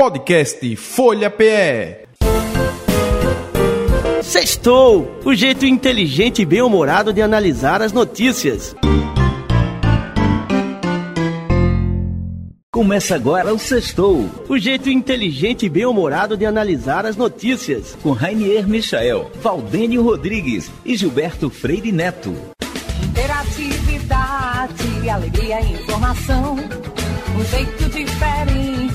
Podcast Folha PE. Sextou, o jeito inteligente e bem-humorado de analisar as notícias. Começa agora o Sextou, o jeito inteligente e bem-humorado de analisar as notícias. Com Rainier Michael, Valdênio Rodrigues e Gilberto Freire Neto. Interatividade, alegria e informação. Um jeito diferente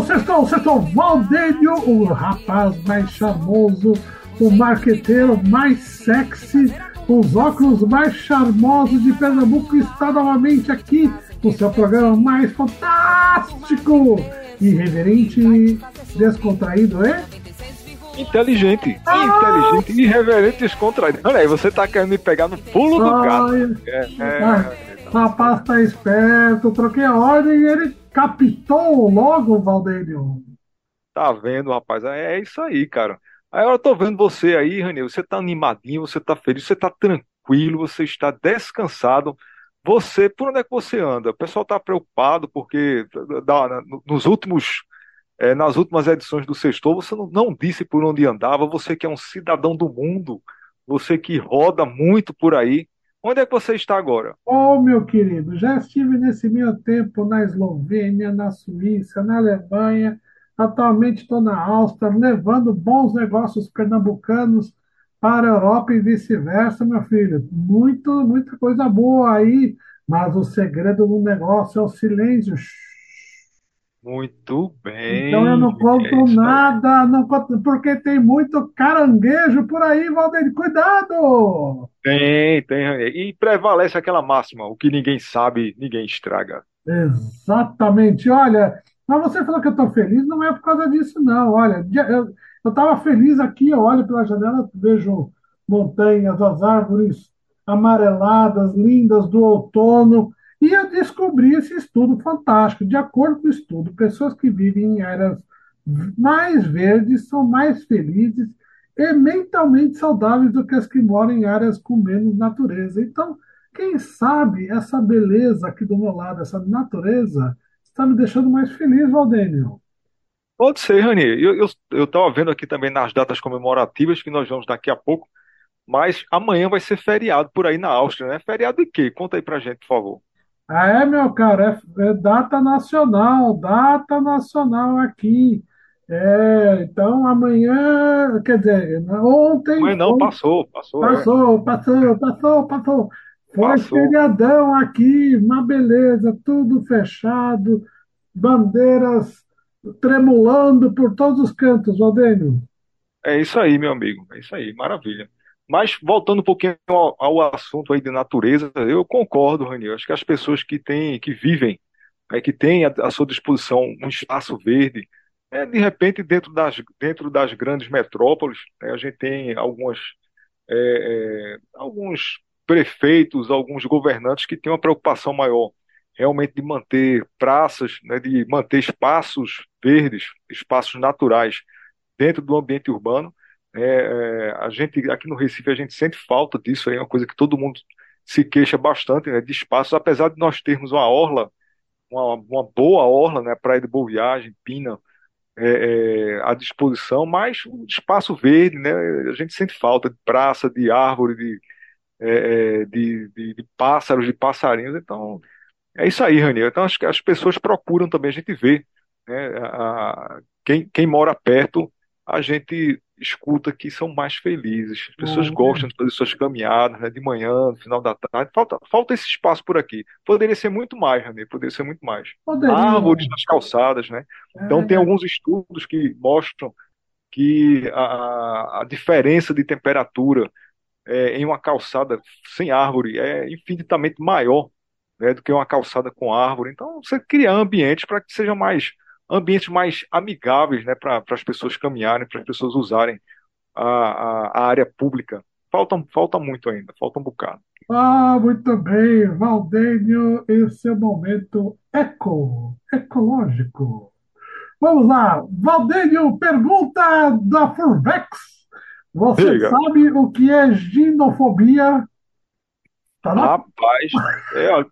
Sextou, sextou, sextou Valdênio, o rapaz mais charmoso O marqueteiro mais sexy Os óculos mais charmosos de Pernambuco Está novamente aqui no seu programa mais fantástico irreverente, descontraído, é? Inteligente, ah! inteligente, irreverente, descontraído. Olha aí, você tá querendo me pegar no pulo do gato. É, é, rapaz tá esperto, troquei a ordem e ele captou logo, Valdênio. Tá vendo, rapaz? É, é isso aí, cara. Aí eu tô vendo você aí, Raniel, você tá animadinho, você tá feliz, você tá tranquilo, você está descansado. Você, por onde é que você anda? O pessoal está preocupado porque nos últimos, é, nas últimas edições do Sextou você não, não, disse por onde andava. Você que é um cidadão do mundo, você que roda muito por aí. Onde é que você está agora? Oh, meu querido, já estive nesse meio tempo na Eslovênia, na Suíça, na Alemanha. Atualmente estou na Áustria, levando bons negócios pernambucanos para a Europa e vice-versa, meu filho. Muito, muita coisa boa aí, mas o segredo do negócio é o silêncio. Muito bem. Então eu não conto é nada, não conto, porque tem muito caranguejo por aí, Valdir. Cuidado! Tem, tem. E prevalece aquela máxima: o que ninguém sabe, ninguém estraga. Exatamente. Olha, mas você falou que eu estou feliz, não é por causa disso, não. Olha, eu, eu estava feliz aqui, eu olho pela janela, vejo montanhas, as árvores amareladas, lindas do outono, e eu descobri esse estudo fantástico. De acordo com o estudo, pessoas que vivem em áreas mais verdes são mais felizes e mentalmente saudáveis do que as que moram em áreas com menos natureza. Então, quem sabe essa beleza aqui do meu lado, essa natureza, está me deixando mais feliz, Valdênio. Pode ser, Rani. Eu estava vendo aqui também nas datas comemorativas que nós vamos daqui a pouco, mas amanhã vai ser feriado por aí na Áustria, né? Feriado de quê? Conta aí pra gente, por favor. Ah, é, meu cara, é, é data nacional, data nacional aqui. É, então amanhã, quer dizer, ontem. Mas não, ontem, passou, passou. Passou, é. passou, passou, passou. Foi passou. feriadão aqui, uma beleza, tudo fechado, bandeiras tremulando por todos os cantos, Valdênio. É isso aí, meu amigo. É isso aí, maravilha. Mas voltando um pouquinho ao, ao assunto aí de natureza, eu concordo, Rani. Acho que as pessoas que têm, que vivem, é, que têm à sua disposição um espaço verde, é, de repente dentro das, dentro das grandes metrópoles, né, a gente tem algumas, é, é, alguns prefeitos, alguns governantes que têm uma preocupação maior realmente de manter praças, né, de manter espaços verdes, espaços naturais dentro do ambiente urbano. É, é, a gente aqui no Recife a gente sente falta disso é uma coisa que todo mundo se queixa bastante né, de espaços, apesar de nós termos uma orla, uma, uma boa orla, né, praia de Boa Viagem, Pina, é, é, à disposição, mas o espaço verde, né, a gente sente falta de praça, de árvore, de, é, é de, de, de pássaros, de passarinhos, então é isso aí, Raniel. Então acho que as pessoas procuram também, a gente vê, né, a, quem, quem mora perto, a gente escuta que são mais felizes. As pessoas uhum. gostam de fazer suas caminhadas né, de manhã, no final da tarde. Falta, falta esse espaço por aqui. Poderia ser muito mais, Raniel, poderia ser muito mais. Poderia. Árvores nas calçadas, né? É. Então tem alguns estudos que mostram que a, a diferença de temperatura é, em uma calçada sem árvore é infinitamente maior né, do que uma calçada com árvore. Então, você cria ambientes para que sejam mais ambientes mais amigáveis né, para as pessoas caminharem, para as pessoas usarem a, a, a área pública. Falta, falta muito ainda, falta um bocado. Ah, muito bem, Valdênio, esse é o momento eco, ecológico. Vamos lá, Valdênio, pergunta da Furvex. Você Diga. sabe o que é ginofobia? Tá Rapaz, é,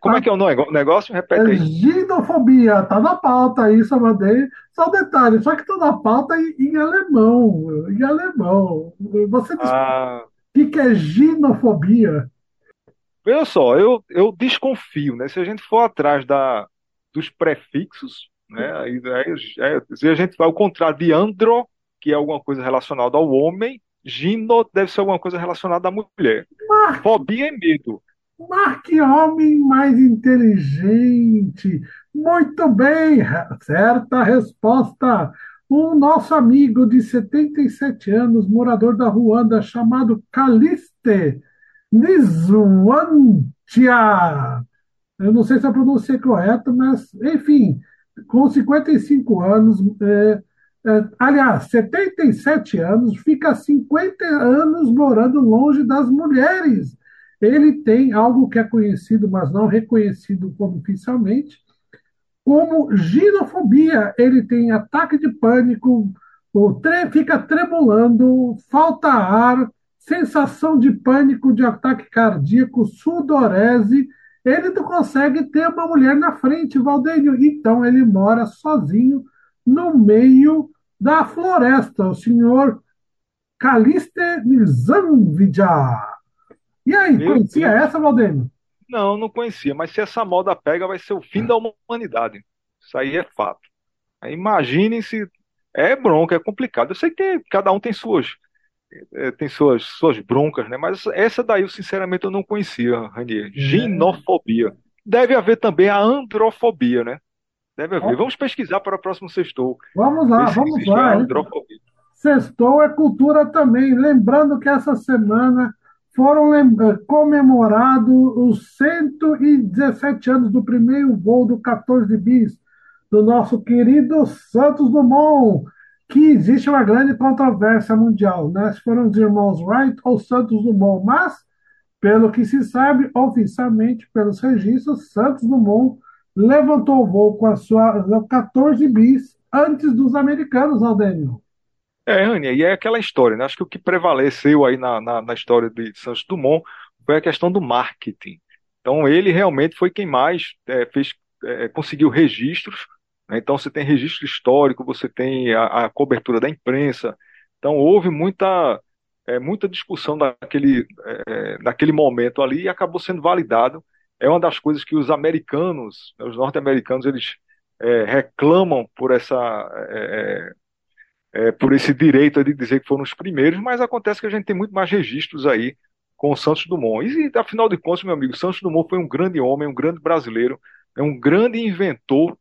como é que é o nego- negócio? Repete É aí. ginofobia, tá na pauta isso, eu mandei. Só um detalhe, só que tá na pauta em, em alemão, em alemão. Você diz o Ah, que é ginofobia? veja só, eu, eu desconfio, né? Se a gente for atrás da, dos prefixos, né? Aí, aí, é, se a gente vai ao contrário de andro, que é alguma coisa relacionada ao homem, gino deve ser alguma coisa relacionada à mulher. Fobia é medo. Mar, que homem mais inteligente! Muito bem, certa resposta. Um nosso amigo de 77 anos, morador da Ruanda, chamado Caliste Nzwantia. Eu não sei se a pronúncia é correta, mas, enfim, com 55 anos, é, é, aliás, 77 anos, fica 50 anos morando longe das mulheres. Ele tem algo que é conhecido, mas não reconhecido oficialmente, como ginofobia. Ele tem ataque de pânico, tre- fica tremulando, falta ar, sensação de pânico, de ataque cardíaco, sudorese. Ele não consegue ter uma mulher na frente, Valdênio. Então ele mora sozinho no meio da floresta. O senhor Caliste Nizamvidja. E aí, Meu conhecia Deus. essa, Valdênio? Não, não conhecia, mas se essa moda pega, vai ser o fim da humanidade. Isso aí é fato. Imaginem se. É bronca, é complicado. Eu sei que tem- cada um tem suas, eh, tem suas, suas broncas, né? Mas essa daí, eu sinceramente, eu não conhecia, Ranier. Ginofobia. Deve haver também a androfobia, né? Deve haver. Vamos pesquisar para o próximo sextou. Vamos lá, Ver se vamos lá. androfobia. Sextou é cultura também. Lembrando que essa semana foram eh, comemorados os 117 anos do primeiro voo do 14 bis do nosso querido Santos Dumont, que existe uma grande controvérsia mundial, né? Se foram os irmãos Wright ou Santos Dumont, mas, pelo que se sabe, oficialmente, pelos registros, Santos Dumont levantou o voo com a sua 14 bis antes dos americanos, Aldênio. É, Rania, e é aquela história, né? Acho que o que prevaleceu aí na, na, na história de Santos Dumont foi a questão do marketing. Então, ele realmente foi quem mais é, fez, é, conseguiu registros. né? Então, você tem registro histórico, você tem a, a cobertura da imprensa. Então, houve muita, é, muita discussão naquele, é, naquele momento ali e acabou sendo validado. É uma das coisas que os americanos, os norte-americanos, eles é, reclamam por essa. É, por esse direito de dizer que foram os primeiros, mas acontece que a gente tem muito mais registros aí com o Santos Dumont. E, afinal de contas, meu amigo, Santos Dumont foi um grande homem, um grande brasileiro, é um grande inventor.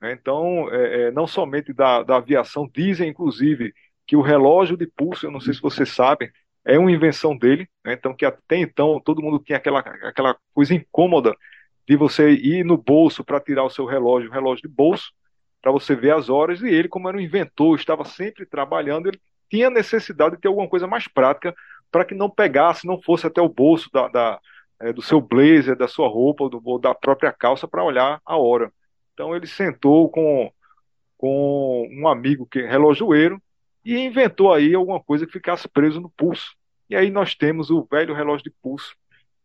né? Então, é, é, não somente da, da aviação, dizem inclusive que o relógio de pulso, eu não sei se você sabe, é uma invenção dele. né? Então, que até então todo mundo tinha aquela, aquela coisa incômoda de você ir no bolso para tirar o seu relógio, o relógio de bolso para você ver as horas, e ele, como era um inventor, estava sempre trabalhando, ele tinha necessidade de ter alguma coisa mais prática para que não pegasse, não fosse até o bolso da, da, é, do seu blazer, da sua roupa ou, do, ou da própria calça para olhar a hora. Então ele sentou com, com um amigo que é relojoeiro e inventou aí alguma coisa que ficasse preso no pulso. E aí nós temos o velho relógio de pulso,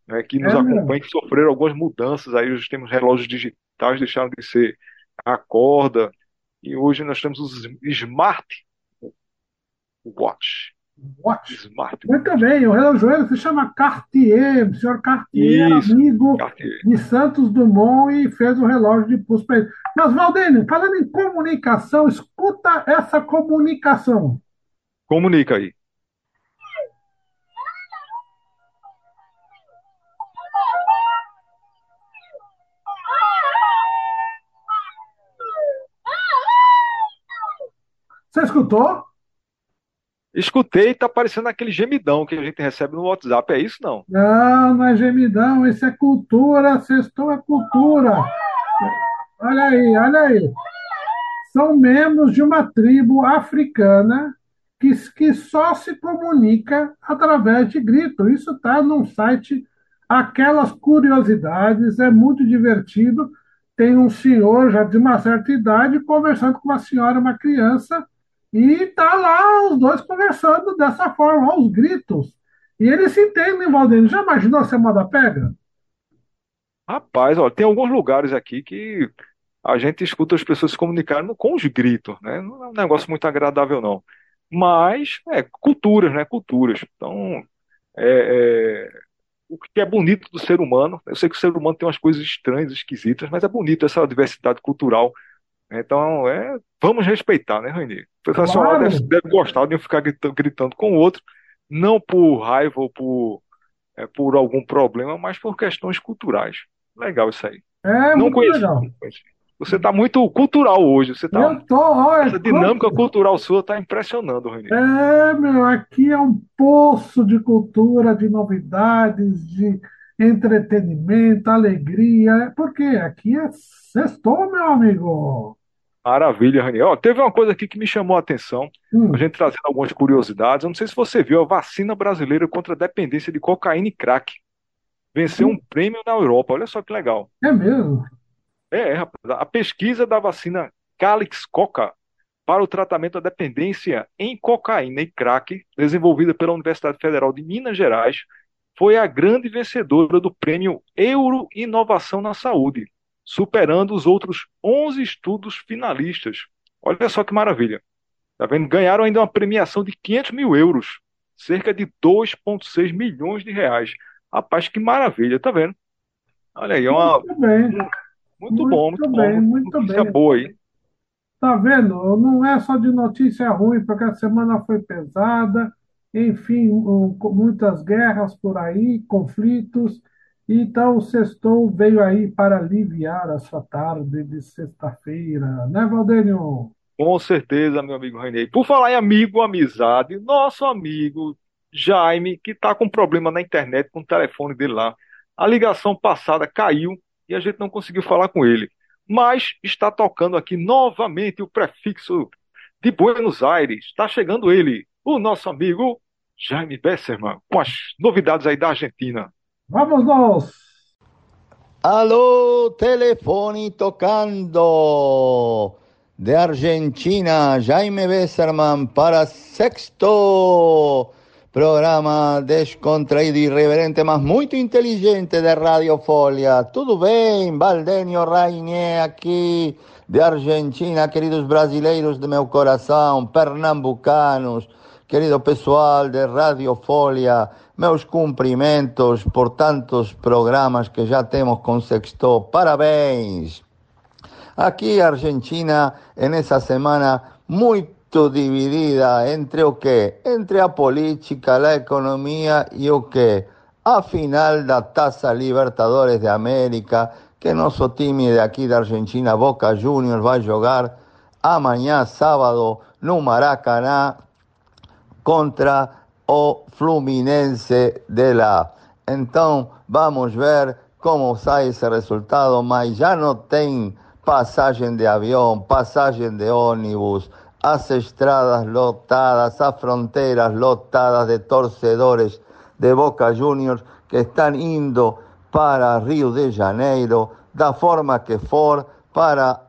né, que nos É acompanha, que sofreram algumas mudanças. Aí hoje temos relógios digitais, deixaram de ser a corda, e hoje nós temos os Smart Watch. Watch. Smart Muito bem, o relojoeiro se chama Cartier, o senhor Cartier, Isso, amigo Cartier. de Santos Dumont e fez o relógio de pulso para ele. Mas, Valdênio, falando em comunicação, escuta essa comunicação. Comunica aí. Você escutou? Escutei, tá parecendo aquele gemidão que a gente recebe no WhatsApp. É isso não? Não, não é gemidão, isso é cultura, sextou é cultura. Olha aí, olha aí. São membros de uma tribo africana que, que só se comunica através de grito. Isso está num site Aquelas Curiosidades, é muito divertido. Tem um senhor já de uma certa idade conversando com uma senhora, uma criança, e tá lá os dois conversando dessa forma, aos gritos. E eles se entendem, Valdênio. Já imaginou a moda pega? Rapaz, ó, tem alguns lugares aqui que a gente escuta as pessoas se comunicando com os gritos, né? Não é um negócio muito agradável, não. Mas, é, culturas, né? Culturas. Então, é, é, o que é bonito do ser humano, eu sei que o ser humano tem umas coisas estranhas, esquisitas, mas é bonito essa diversidade cultural. Então, é, vamos respeitar, né, Rainha? O professor Claro. deve, deve gostar de ficar gritando, gritando com o outro, não por raiva ou por, é, por algum problema, mas por questões culturais. Legal isso aí. É Não muito legal. Você está muito cultural hoje. Você tá, Eu tô, olha, essa dinâmica cultural sua está impressionando, Rainha. É, meu, aqui é um poço de cultura, de novidades, de entretenimento, alegria. Porque aqui é sextou, meu amigo. Maravilha, Raniel. Ó, teve uma coisa aqui que me chamou a atenção, Hum, a gente trazendo algumas curiosidades. Eu não sei se você viu a vacina brasileira contra a dependência de cocaína e crack. Venceu um prêmio na Europa. Olha só que legal. é mesmo. É, é, rapaz. A pesquisa da vacina Calix Coca para o tratamento da dependência em cocaína e crack, desenvolvida pela Universidade Federal de Minas Gerais, foi a grande vencedora do prêmio Euro Inovação na Saúde, superando os outros 11 estudos finalistas. Olha só que maravilha. Tá vendo? Ganharam ainda uma premiação de 500 mil euros, cerca de 2,6 milhões de reais. Rapaz, que maravilha, tá vendo? Olha aí, é uma, Muito bem. muito bom, Muito muito bem, bom. muito Notícia bem. boa aí. Tá vendo? Não é só de notícia ruim, porque a semana foi pesada, enfim, muitas guerras por aí, conflitos. Então, o Sextou veio aí para aliviar a sua tarde de sexta-feira, né, Valdênio? Com certeza, meu amigo Rainei. Por falar em amigo, amizade, nosso amigo Jaime, que está com problema na internet com o telefone dele lá. A ligação passada caiu e a gente não conseguiu falar com ele. Mas está tocando aqui novamente o prefixo de Buenos Aires. Está chegando ele, o nosso amigo Jaime Besserman, com as novidades aí da Argentina. Vamos nós! Aló, telefoni tocando. De Argentina, Jaime Besserman para sexto programa descontraído e irreverente, mas muito inteligente de Radio Folia. Tudo bem, Valdenio Rainier aqui de Argentina, queridos brasileiros de meu coração, pernambucanos, querido pessoal de Radio Folia, meus cumprimentos por tantos programas que já temos com Sexto. Parabéns! Aquí Argentina en esa semana muy dividida entre o qué? Entre a política, la economía y o qué? A final da Taça Libertadores de América, que nosso time de aqui da Argentina, Boca Juniors, vai jogar amanhã, sábado, no Maracanã, contra o Fluminense de lá. Então, vamos ver como sai esse resultado, mas já não tem passagem de avião, passagem de ônibus, as estradas lotadas, as fronteiras lotadas de torcedores de Boca Juniors que estão indo para Rio de Janeiro, da forma que for, para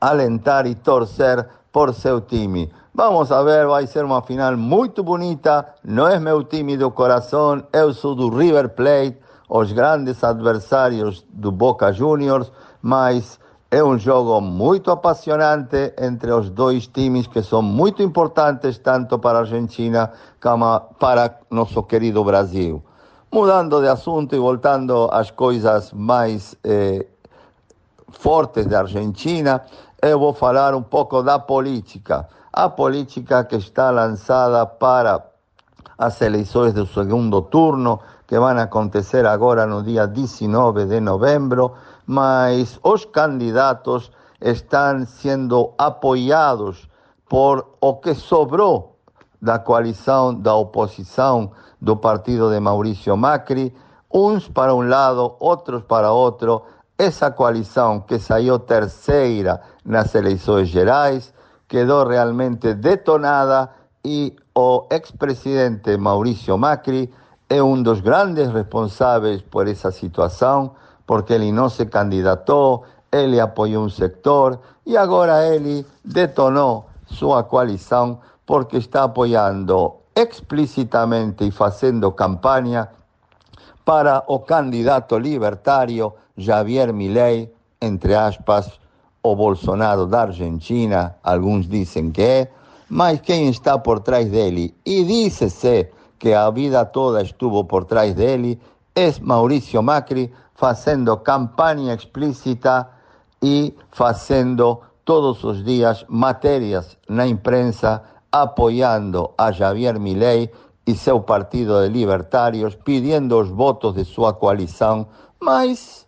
alentar e torcer por seu time. Vamos a ver, vai ser uma final muito bonita. Não é meu time do coração, eu sou do River Plate, os grandes adversários do Boca Juniors, mas é um jogo muito apaixonante entre os dois times que são muito importantes tanto para a Argentina como para nosso querido Brasil. Mudando de assunto e voltando às coisas mais eh, fortes da Argentina, eu vou falar um pouco da política. A política que está lançada para as eleições do segundo turno, que vão acontecer agora no dia 19 de novembro, mas os candidatos estão sendo apoiados por o que sobrou da coalição da oposição do partido de Maurício Macri, uns para um lado, outros para outro. Essa coalição que saiu terceira nas eleições gerais quedou realmente detonada y o expresidente Mauricio Macri uno de los grandes responsables por esa situación, porque él no se candidató, él apoyó un sector y ahora él detonó su coalición porque está apoyando explícitamente y haciendo campaña para o candidato libertario Javier Milei, entre aspas, o Bolsonaro da Argentina, algunos dicen que es, mas quien está por trás dele, y dícese que a vida toda estuvo por trás dele, es Mauricio Macri, haciendo campaña explícita y haciendo todos los días materias na imprensa apoyando a Javier Milei y su partido de libertarios, pidiendo los votos de su coalición, mas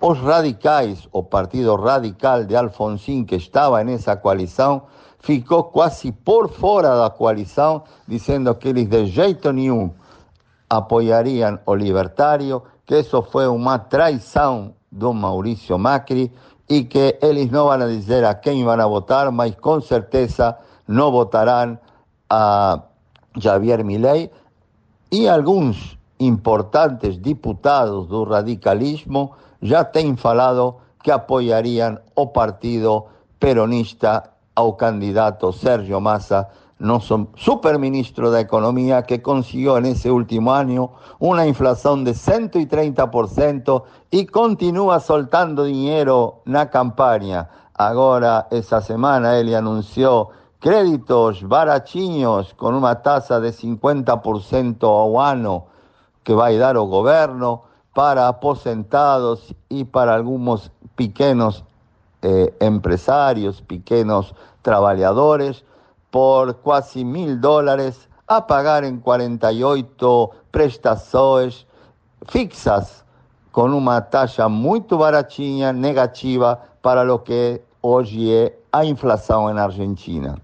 os radicais, o partido radical de Alfonsín que estaba en esa coalición, ficou quase por fora da coalição, dizendo que eles de jeito nenhum apoiariam o libertário, que isso foi uma traição do Maurício Macri e que eles não vão dizer a quem vão votar, mas com certeza não votarão a Javier Milei e alguns importantes diputados do radicalismo já têm falado que apoiariam o partido peronista ao candidato Sergio Massa, nuestro superministro de Economía, que consiguió en ese último año una inflación de 130% y continúa soltando dinero na campaña. Ahora, esa semana, él anunció créditos baratinhos con una tasa de 50% ao ano que va a dar o gobierno para aposentados y para algunos pequeños eh, empresarios, pequeños trabajadores, por casi mil dólares a pagar en 48 prestações fixas con una tasa muy baratinha, negativa para lo que hoy es a inflación en Argentina.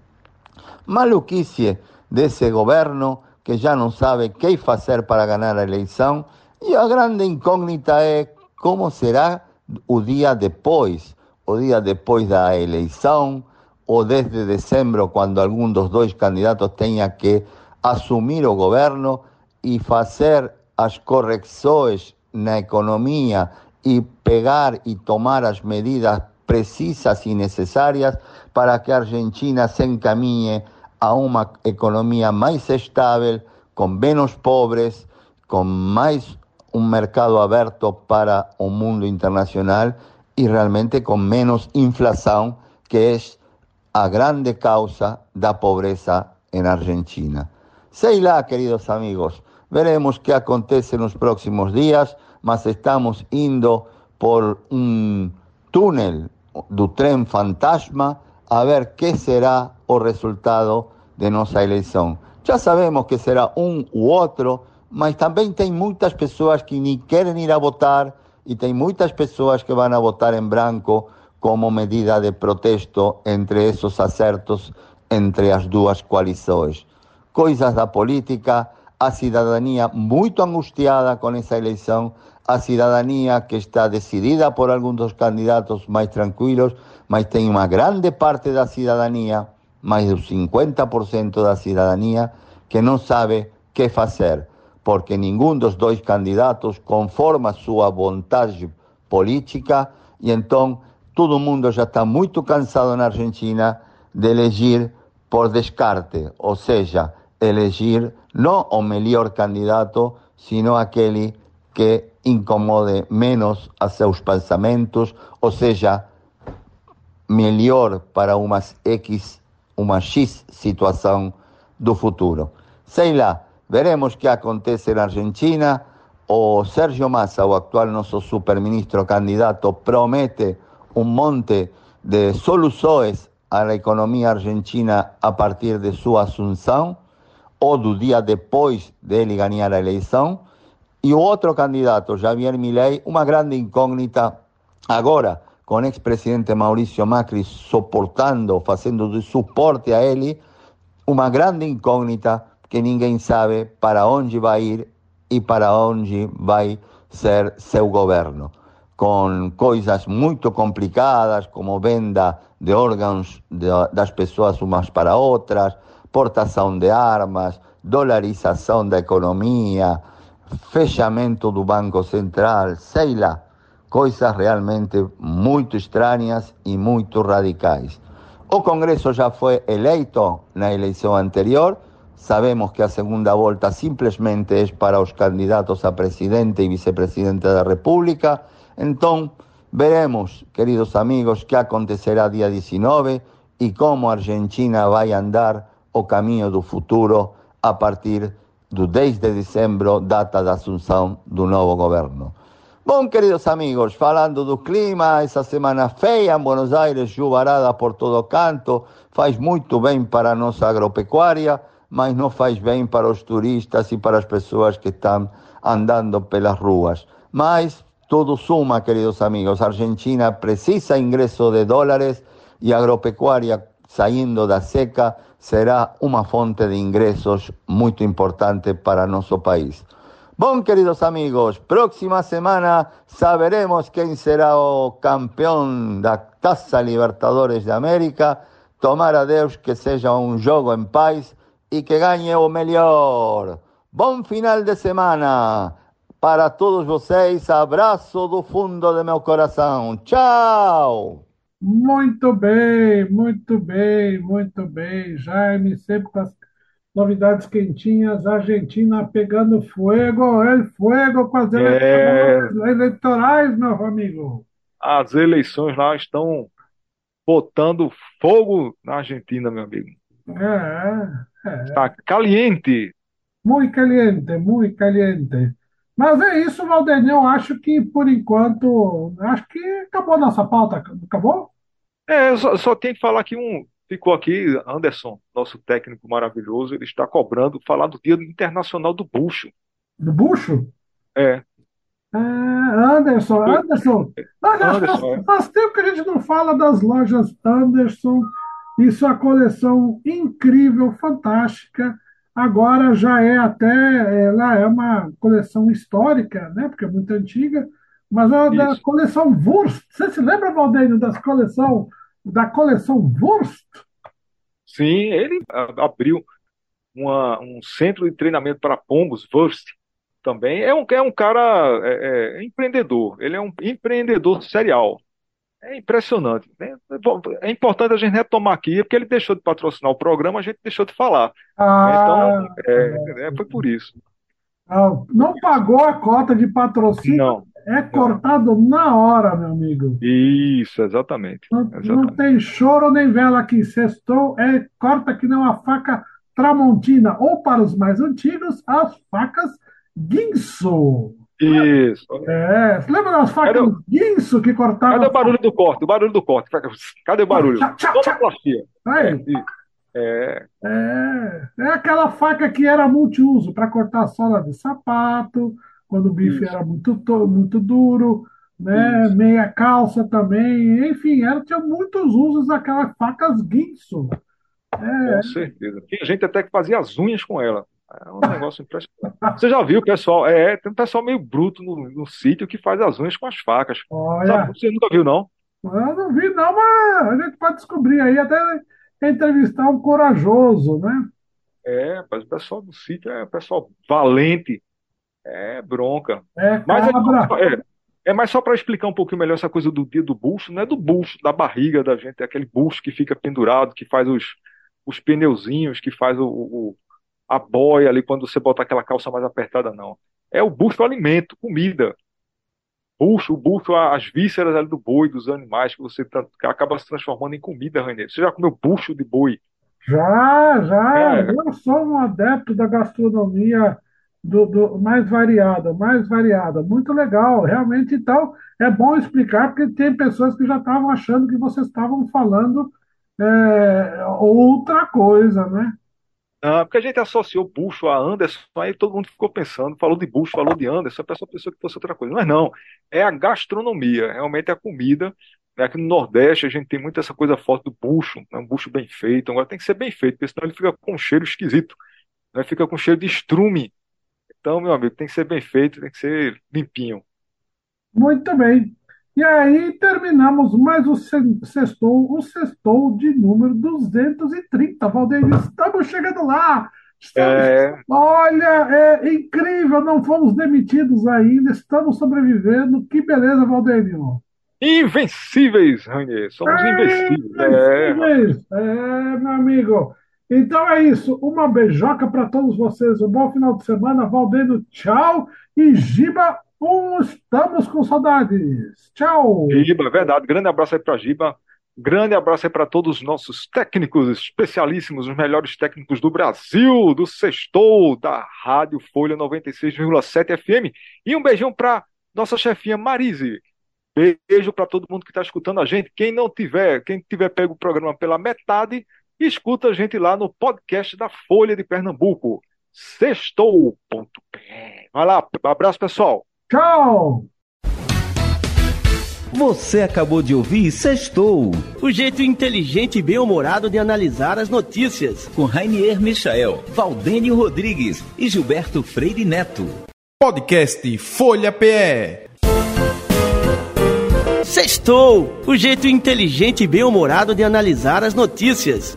Maluquice ese gobierno que ya no sabe qué hacer para ganar la elección y la grande incógnita es cómo será el día después? O día después de la elección, o desde diciembre cuando alguno de los dos candidatos tenga que asumir el gobierno y hacer las correcciones en la economía y pegar y tomar las medidas precisas y necesarias para que Argentina se encamine a una economía más estable, con menos pobres, con más un mercado abierto para un mundo internacional y realmente con menos inflación, que es a grande causa da pobreza en Argentina. Sei lá, queridos amigos, veremos qué acontece en los próximos días, mas estamos indo por un túnel do tren fantasma a ver qué será o resultado de nuestra elección. Ya sabemos que será un u otro, mas también hay muchas personas que ni quieren ir a votar y hay muchas personas que van a votar en branco como medida de protesto entre esos acertos entre as duas coalições. Coisas da política, a cidadania muito angustiada com essa eleição, a cidadania que está decidida por alguns dos candidatos mais tranquilos, mas tem uma grande parte da cidadania, mais do 50% da cidadania, que não sabe que fazer, porque nenhum dos dois candidatos conforma sua vontade política e então todo mundo ya está muy cansado en Argentina de elegir por descarte, o sea, elegir no o mejor candidato, sino aquel que incomode menos a sus pensamientos, o sea, mejor para una X, una X situación do futuro. Sei lá, veremos qué acontece en Argentina. O Sergio Massa, o actual nuestro superministro candidato, promete un monte de soluciones a la economía argentina a partir de su asunción o del día después de él ganar la elección. Y otro candidato, Javier Milei, una grande incógnita ahora con expresidente Mauricio Macri soportando, haciendo de soporte a él, una grande incógnita que ninguém sabe para dónde va a ir y para dónde va a ser su gobierno con cosas muy complicadas como venda de órganos de, las personas unas para otras, exportação de armas, dolarização da economia, fechamento do Banco Central, sei lá, coisas realmente muito estranhas e muito radicais. O Congresso já foi eleito na eleição anterior, sabemos que a segunda volta simplesmente é para os candidatos a presidente e vicepresidente da República, então veremos, queridos amigos, que acontecerá dia 19 e como a Argentina vai andar o caminho do futuro a partir do 10 de dezembro, data da assunção do novo governo. Bom, queridos amigos, falando do clima, essa semana feia em Buenos Aires, chuvarada por todo canto, faz muito bem para a nossa agropecuária, mas não faz bem para os turistas e para as pessoas que estão andando pelas ruas. Mas tudo suma, queridos amigos. A Argentina precisa ingresso de dólares e a agropecuária, saindo da seca, será uma fonte de ingressos muito importante para nosso país. Bom, queridos amigos, próxima semana saberemos quem será o campeão da Taça Libertadores de América. Tomara Deus que seja um jogo em paz e que ganhe o melhor. Bom final de semana para todos vocês. Abraço do fundo do meu coração. Tchau! Muito bem, muito bem, muito bem. Jaime, sempre com as novidades quentinhas. Argentina pegando fogo, el fuego com as É. eleições eleitorais, meu amigo. As eleições lá estão botando fogo na Argentina, meu amigo. É, é. Está caliente. Muito caliente, muito caliente. Mas é isso, Valdenir. Eu acho que, por enquanto, acho que acabou a nossa pauta. Acabou? É, só, só tenho que falar que um ficou aqui, Anderson, nosso técnico maravilhoso, ele está cobrando falar do Dia Internacional do Bucho. Do bucho? É, É, Anderson, Anderson. Nós Anderson, é. faz tempo que a gente não fala das lojas Anderson e sua coleção incrível, fantástica. Agora já é até, ela é uma coleção histórica, né? Porque é muito antiga, mas é da coleção Wurst. Você se lembra, Valdeiro, das coleção, da coleção Wurst? sim, ele a- abriu uma- um centro de treinamento para pombos, Wurst, também. É um, é um cara é, é, empreendedor, ele é um empreendedor serial. É impressionante. né? É importante a gente retomar aqui, porque ele deixou de patrocinar o programa, a gente deixou de falar. Ah, Então, é, é, foi por isso. ah, não pagou a cota de patrocínio, Não, é cortado na hora, meu amigo. isso, exatamente. Não, não Exatamente. tem choro nem vela aqui. Sextou é corta que não a faca Tramontina. Ou para os mais antigos, as facas Guinso. Isso. É, você lembra das facas Cadê o- Guinso que cortavam? Cadê o barulho do corte? O barulho do corte. Cadê o barulho? Tchau, tchau. Sonoplastia. Aí, É, é, é aquela faca que era multiuso para cortar a sola de sapato, quando o bife Isso. era muito, to- muito duro, né? Isso. Meia calça também. Enfim, era, tinha muitos usos aquelas facas Guinso. com certeza. Tinha gente até que fazia as unhas com ela. É um negócio impressionante. Você já viu pessoal? É, tem um pessoal meio bruto no, no sítio que faz as unhas com as facas. Olha. Você nunca viu, não? Eu não vi, não, mas a gente pode descobrir aí, até entrevistar um corajoso, né? É, mas o pessoal do sítio é pessoal valente. É bronca. É Mas é, é, é mais só para explicar um pouquinho melhor essa coisa do dia do bucho, não é do bucho, da barriga da gente, é aquele bucho que fica pendurado, que faz os, os pneuzinhos, que faz o, o- a boia ali quando você bota aquela calça mais apertada, não. É o bucho alimento, comida. Bucho, o bucho, as vísceras ali do boi, dos animais, que você tra- que acaba se transformando em comida, Renê. Você já comeu bucho de boi? Já, já, É. eu sou um adepto da gastronomia do, do- mais variada, mais variada. Muito legal, realmente. Então, é bom explicar, porque tem pessoas que já estavam achando que vocês estavam falando é, outra coisa, né? Ah, porque a gente associou bucho a Anderson, aí todo mundo ficou pensando, falou de bucho, falou de Anderson, a pessoa pensou que fosse outra coisa. Mas não, é a gastronomia, realmente é a comida. Aqui no Nordeste a gente tem muito essa coisa forte do bucho, né? um bucho bem feito. Agora tem que ser bem feito, porque senão ele fica com um cheiro esquisito, né? Fica com cheiro de estrume. Então, meu amigo, tem que ser bem feito, tem que ser limpinho. Muito bem. E aí terminamos mais o sextou, o sextou de número 230. Valdeir, estamos chegando lá! Estamos... É... Olha, é incrível, não fomos demitidos ainda, estamos sobrevivendo. Que beleza, Valdeir! Invencíveis, Rainier, somos é, invencíveis. invencíveis. É. é, meu amigo. Então é isso. Uma beijoca para todos vocês. Um bom final de semana. Valdeno, tchau. E Giba, um, estamos com saudades. Tchau. Giba, verdade. Grande abraço aí para Giba. Grande abraço aí para todos os nossos técnicos especialíssimos, os melhores técnicos do Brasil, do Sextou, da Rádio Folha 96,7 FM. E um beijão para nossa chefinha Marise. Beijo para todo mundo que está escutando a gente. Quem não tiver, quem tiver pego o programa pela metade, escuta a gente lá no podcast da Folha de Pernambuco. Sextou.pé. Vai lá, abraço pessoal. Tchau! Você acabou de ouvir Sextou. O jeito inteligente e bem-humorado de analisar as notícias. Com Rainier Michael, Valdênio Rodrigues e Gilberto Freire Neto. Podcast Folha PE. Sextou! O jeito inteligente e bem-humorado de analisar as notícias.